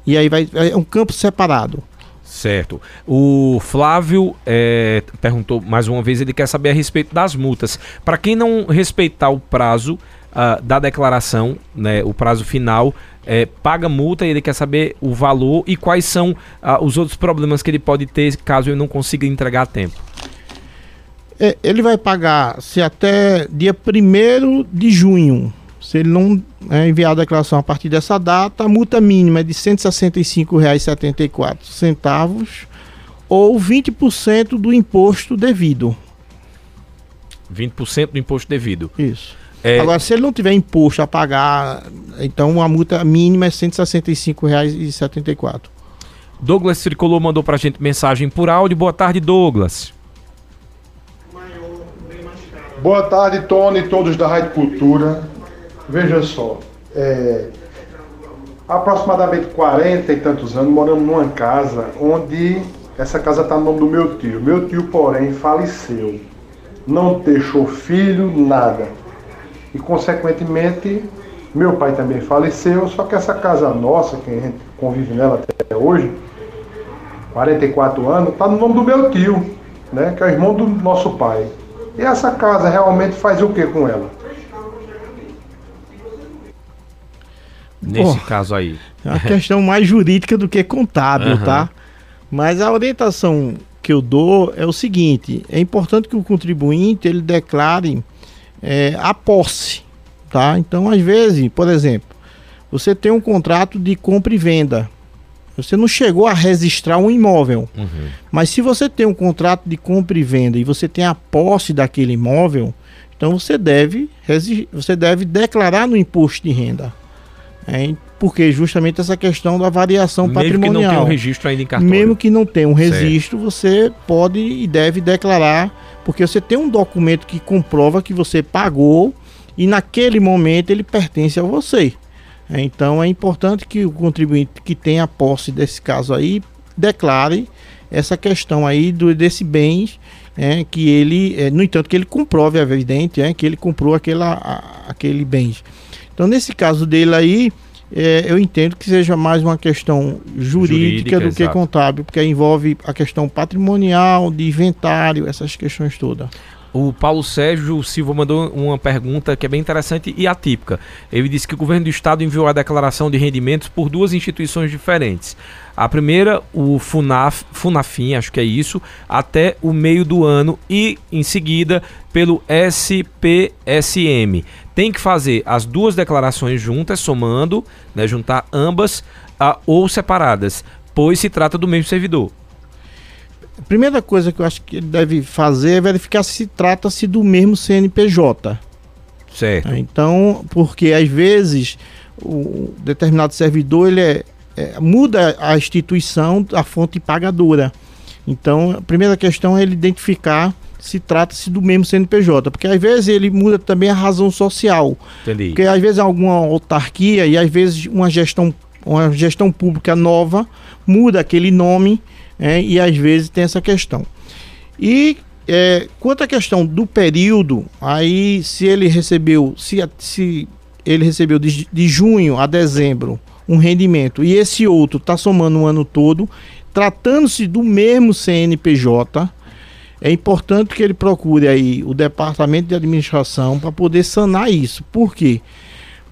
e aí vai é um campo separado. Certo. O Flávio é, perguntou mais uma vez, ele quer saber a respeito das multas. Para quem não respeitar o prazo uh, da declaração, né, o prazo final, é, paga multa e ele quer saber o valor e quais são uh, os outros problemas que ele pode ter caso ele não consiga entregar a tempo. É, ele vai pagar se até dia 1 de junho, se ele não é, enviar a declaração a partir dessa data, a multa mínima é de R$ 165,74 ou 20% do imposto devido. 20% do imposto devido. Isso. É... Agora, se ele não tiver imposto a pagar, então a multa mínima é R$ 165,74. Douglas Tricolor mandou pra gente mensagem por áudio. Boa tarde, Douglas. Boa tarde, Tony todos da Rádio Cultura. Veja só, é, aproximadamente 40 e tantos anos moramos numa casa onde essa casa está no nome do meu tio. Meu tio, porém, faleceu. Não deixou filho, nada e consequentemente meu pai também faleceu, só que essa casa nossa, que a gente convive nela até hoje, 44 anos, está no nome do meu tio, né, que é o irmão do nosso pai. E essa casa realmente faz o que com ela? Nesse caso aí. É uma questão mais jurídica do que contábil, uhum. tá? Mas a orientação que eu dou é o seguinte: é importante que o contribuinte ele declare é, a posse, tá? Então, às vezes, por exemplo, você tem um contrato de compra e venda. Você não chegou a registrar um imóvel. Uhum. Mas se você tem um contrato de compra e venda e você tem a posse daquele imóvel, então você deve, você deve declarar no imposto de renda. É, porque justamente essa questão da variação Mesmo patrimonial. Mesmo que não tenha um registro ainda em cartório. Mesmo que não tenha um registro, certo. você pode e deve declarar porque você tem um documento que comprova que você pagou e naquele momento ele pertence a você. Então é importante que o contribuinte que tenha posse desse caso aí declare essa questão aí do, desse bens é, que ele, é, no entanto, que ele comprove, é evidente, é, que ele comprou aquela, a, aquele bem. Então, nesse caso dele aí, é, eu entendo que seja mais uma questão jurídica, jurídica do que contábil, porque envolve a questão patrimonial, de inventário, essas questões todas. O Paulo Sérgio Silva mandou uma pergunta que é bem interessante e atípica. Ele disse que o governo do estado enviou a declaração de rendimentos por duas instituições diferentes. A primeira, o FUNAF, acho que é isso, até o meio do ano e em seguida pelo SPSM. Tem que fazer as duas declarações juntas, somando, né, juntar ambas uh, ou separadas, pois se trata do mesmo servidor. A primeira coisa que eu acho que ele deve fazer é verificar se trata-se do mesmo CNPJ. Certo. Então, porque às vezes o determinado servidor ele é, é, muda a instituição, a fonte pagadora. Então, a primeira questão é ele identificar se trata-se do mesmo CNPJ, porque às vezes ele muda também a razão social. Entendi. Porque às vezes alguma autarquia e às vezes uma gestão, uma gestão pública nova muda aquele nome é, e às vezes tem essa questão. E é, quanto à questão do período, aí se ele recebeu, se, se ele recebeu de, de junho a dezembro um rendimento e esse outro está somando o um ano todo, tratando-se do mesmo CNPJ, é importante que ele procure aí o departamento de administração para poder sanar isso. Por quê?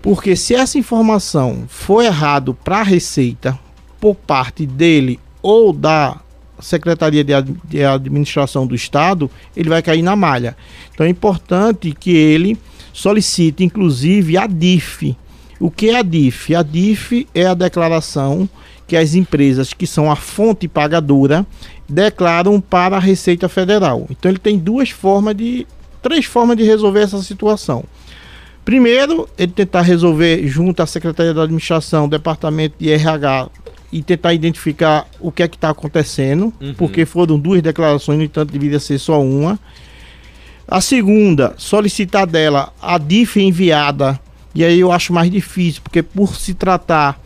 Porque se essa informação for errado para a Receita por parte dele ou da Secretaria de, Ad de Administração do Estado, ele vai cair na malha. Então é importante que ele solicite, inclusive, a DIF. O que é a DIF? A DIF é a declaração que as empresas que são a fonte pagadora declaram para a Receita Federal. Então ele tem duas formas de. três formas de resolver essa situação. Primeiro, ele tentar resolver junto à Secretaria da Administração, Departamento de RH e tentar identificar o que é que está acontecendo, uhum. porque foram duas declarações, no entanto, deveria ser só uma. A segunda, solicitar dela a DIF enviada, e aí eu acho mais difícil, porque por se tratar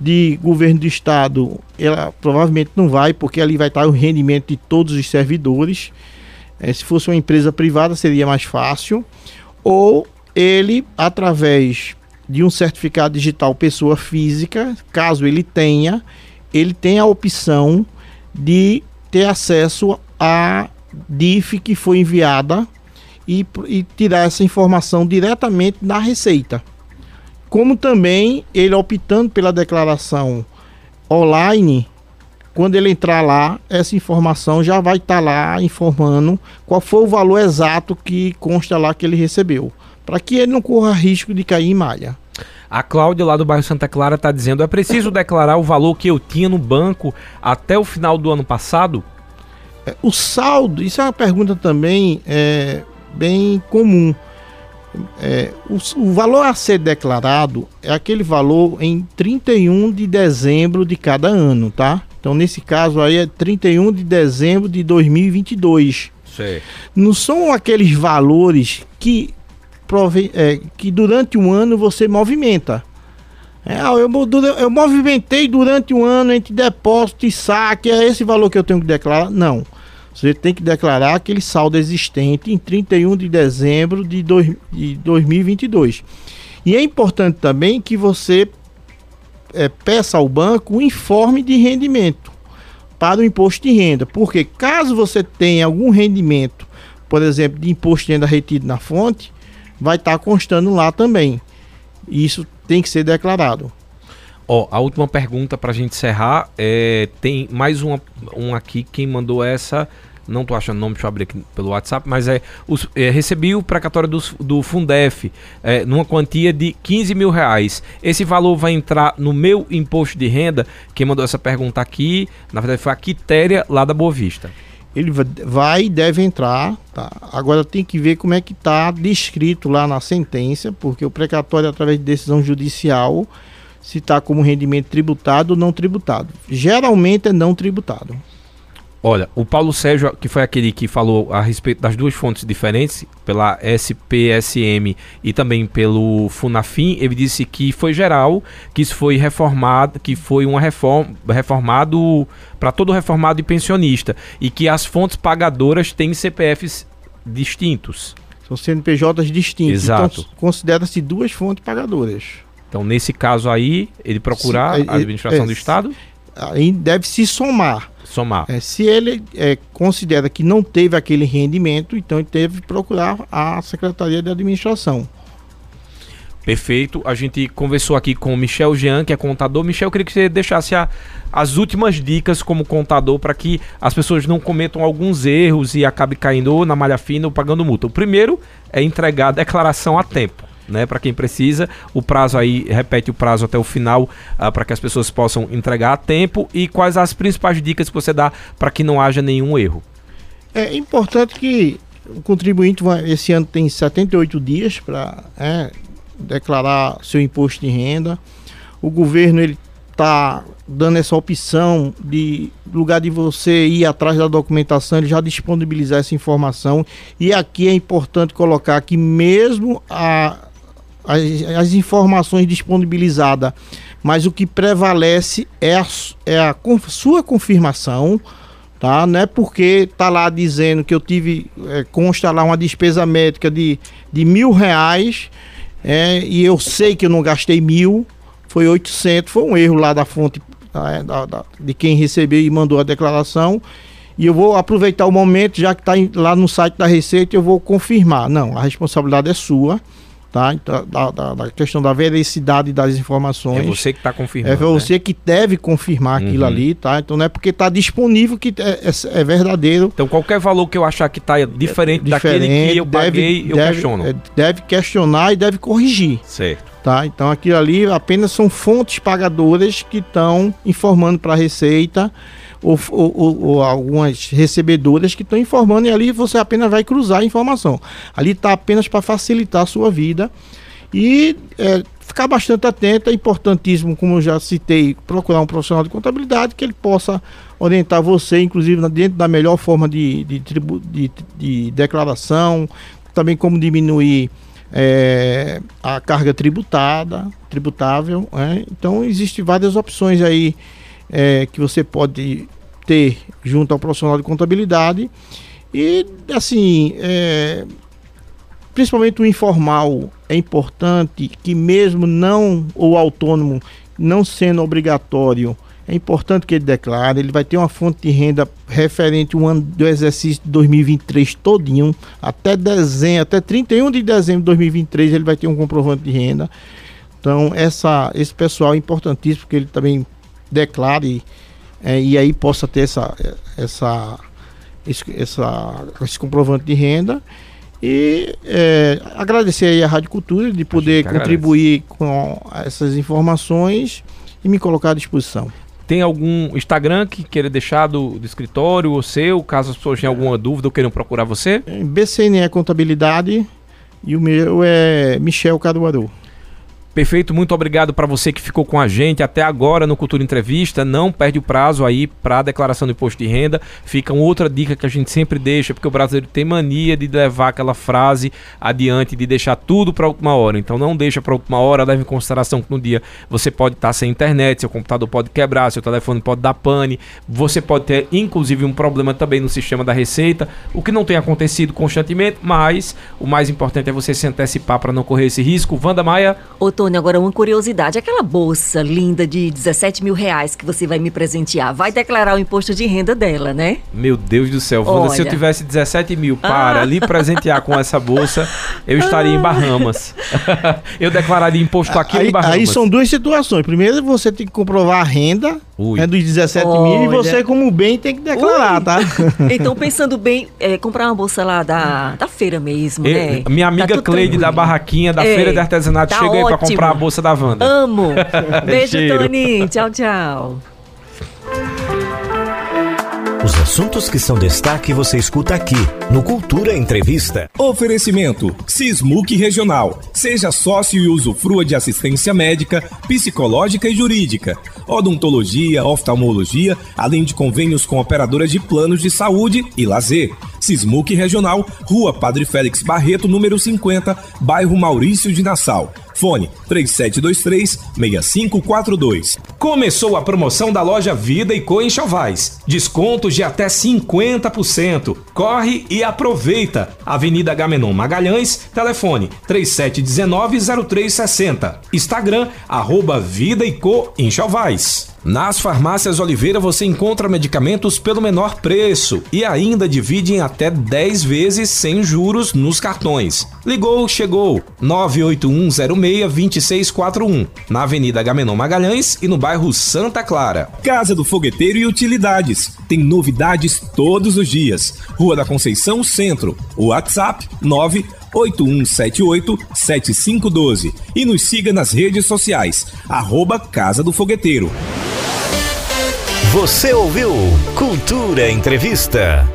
de governo do estado, ela provavelmente não vai, porque ali vai estar o rendimento de todos os servidores. É, se fosse uma empresa privada, seria mais fácil. Ou ele, através de um certificado digital pessoa física, caso ele tenha, ele tem a opção de ter acesso à DIF que foi enviada e, e tirar essa informação diretamente da Receita. Como também ele optando pela declaração online, quando ele entrar lá, essa informação já vai estar tá lá informando qual foi o valor exato que consta lá que ele recebeu, para que ele não corra risco de cair em malha. A Cláudia lá do bairro Santa Clara está dizendo: é preciso declarar o valor que eu tinha no banco até o final do ano passado? É, o saldo, isso é uma pergunta também é, bem comum. É, o, o, valor a ser declarado é aquele valor em 31 de dezembro de cada ano, tá? Então, nesse caso aí é 31 de dezembro de 2022. Sei. Não são aqueles valores que é, que durante um ano você movimenta. É, ah, eu, eu movimentei durante um ano entre depósito e saque, é esse valor que eu tenho que declarar? Não. Você tem que declarar aquele saldo existente em 31 de dezembro de, dois, de 2022. E é importante também que você é, peça ao banco um informe de rendimento para o imposto de renda. Porque caso você tenha algum rendimento, por exemplo, de imposto de renda retido na fonte, vai estar tá constando lá também. Isso tem que ser declarado. Ó, a última pergunta para a gente encerrar é tem mais uma um aqui quem mandou essa não tô achando o nome, deixa eu abrir aqui pelo WhatsApp, mas é, os, é recebi o precatório do, do Fundef é, numa quantia de 15 mil reais. Esse valor vai entrar no meu imposto de renda? Quem mandou essa pergunta aqui, na verdade foi a Quitéria lá da Boa Vista ele vai e deve entrar, tá? Agora tem que ver como é que está descrito lá na sentença, porque o precatório através de decisão judicial se está como rendimento tributado ou não tributado. Geralmente é não tributado. Olha, o Paulo Sérgio, que foi aquele que falou a respeito das duas fontes diferentes, pela SPSM e também pelo Funafim, ele disse que foi geral, que isso foi reformado, que foi uma reforma reformado para todo reformado e pensionista e que as fontes pagadoras têm CPFs distintos. São CNPJs distintos. Exato. Então considera-se duas fontes pagadoras. Então, nesse caso aí, ele procurar Sim, é, a administração é, do Estado? Aí deve se somar somar. É, se ele é, considera que não teve aquele rendimento, então ele teve que procurar a Secretaria de Administração. Perfeito. A gente conversou aqui com o Michel Jean, que é contador. Michel, eu queria que você deixasse a, as últimas dicas como contador para que as pessoas não cometam alguns erros e acabe caindo na malha fina ou pagando multa. O primeiro é entregar a declaração a tempo né, para quem precisa. O prazo aí, repete o prazo até o final, uh, para que as pessoas possam entregar a tempo. E quais as principais dicas que você dá para que não haja nenhum erro? É importante que o contribuinte esse ano tem 78 dias para é, declarar seu imposto de renda. O governo ele está dando essa opção de lugar de você ir atrás da documentação, ele já disponibilizar essa informação. E aqui é importante colocar que mesmo a as, as informações disponibilizadas, mas o que prevalece é a, é a sua confirmação, tá? Não é porque tá lá dizendo que eu tive, é, consta lá uma despesa médica de, de mil reais é, e eu sei que eu não gastei mil, foi 800, foi um erro lá da fonte tá? da, da, de quem recebeu e mandou a declaração. E eu vou aproveitar o momento, já que está lá no site da Receita, eu vou confirmar. Não, a responsabilidade é sua tá? Então, da, da, da questão da veracidade das informações. É você que está confirmando. É você né? que deve confirmar aquilo uhum. ali, tá? Então não é porque está disponível que é, é, é, verdadeiro. Então qualquer valor que eu achar que está diferente, é, diferente, daquele que eu deve, paguei, eu deve, questiono. É, deve questionar e deve corrigir. Certo. Tá? Então aquilo ali apenas são fontes pagadoras que estão informando para a Receita ou, ou, ou, algumas recebedoras que estão informando e ali você apenas vai cruzar a informação. Ali está apenas para facilitar a sua vida e é, ficar bastante atento. É importantíssimo, como eu já citei, procurar um profissional de contabilidade que ele possa orientar você, inclusive dentro da melhor forma de, de, tribu, de, de declaração, também como diminuir é, a carga tributada, tributável. É? Então, existem várias opções aí é, que você pode ter junto ao profissional de contabilidade. E, assim, é, principalmente o informal, é importante que, mesmo não o autônomo, não sendo obrigatório, é importante que ele declare. Ele vai ter uma fonte de renda referente ao ano do exercício de 2023 todinho, até dezembro, até 31 de dezembro de 2023 ele vai ter um comprovante de renda. Então, essa, esse pessoal é importantíssimo que ele também declare é, e aí possa ter essa, essa, esse, essa, esse comprovante de renda. E é, agradecer aí a Rádio Cultura de poder contribuir com essas informações e me colocar à disposição. Tem algum Instagram que queira deixar do, do escritório ou seu, caso as pessoas tenham alguma dúvida ou queiram procurar você? BCNE Contabilidade e o meu é Michel Caruaru. Perfeito, muito obrigado para você que ficou com a gente até agora no Cultura Entrevista. Não perde o prazo aí para a declaração do imposto de renda. Fica uma outra dica que a gente sempre deixa, porque o brasileiro tem mania de levar aquela frase adiante, de deixar tudo para a última hora. Então não deixa para a última hora, leve em consideração que no dia você pode estar sem internet, seu computador pode quebrar, seu telefone pode dar pane, você pode ter inclusive um problema também no sistema da Receita, o que não tem acontecido constantemente, mas o mais importante é você se antecipar para não correr esse risco. Wanda Maia. Outro Antônio, agora uma curiosidade. Aquela bolsa linda de 17 mil reais que você vai me presentear, vai declarar o imposto de renda dela, né? Meu Deus do céu, Olha. se eu tivesse 17 mil para ah. lhe presentear com essa bolsa, eu estaria em Bahamas. [LAUGHS] eu declararia imposto aqui aí, em Bahamas. Aí são duas situações. Primeiro, você tem que comprovar a renda é dos 17 Olha. mil e você, como bem, tem que declarar, Ui. tá? [LAUGHS] Então, pensando bem, é, comprar uma bolsa lá da, da feira mesmo, né? Minha amiga tá Cleide da Barraquinha, da é, Feira de Artesanato, tá chega aí pra comprar a bolsa da Wanda. Amo! [LAUGHS] Beijo, Tony. Tchau, tchau. Os assuntos que são destaque você escuta aqui no Cultura Entrevista. Oferecimento: Sismuc Regional. Seja sócio e usufrua de assistência médica, psicológica e jurídica, odontologia, oftalmologia, além de convênios com operadoras de planos de saúde e lazer. Sismuc Regional, Rua Padre Félix Barreto, número 50, bairro Maurício de Nassau. Fone 3723-6542. Começou a promoção da loja Vida e Co Enxovais. Descontos de até 50%. Corre e aproveita. Avenida Gamenon Magalhães, telefone 3719-0360. Instagram, arroba Vida e Co. Nas farmácias Oliveira você encontra medicamentos pelo menor preço e ainda divide em até 10 vezes sem juros nos cartões. Ligou, chegou. 981062641, na Avenida Gamenon Magalhães e no bairro Santa Clara. Casa do Fogueteiro e Utilidades. Tem novidades todos os dias. Rua da Conceição Centro. WhatsApp 9 8178-7512 e nos siga nas redes sociais, arroba Casa do Fogueteiro. Você ouviu Cultura Entrevista.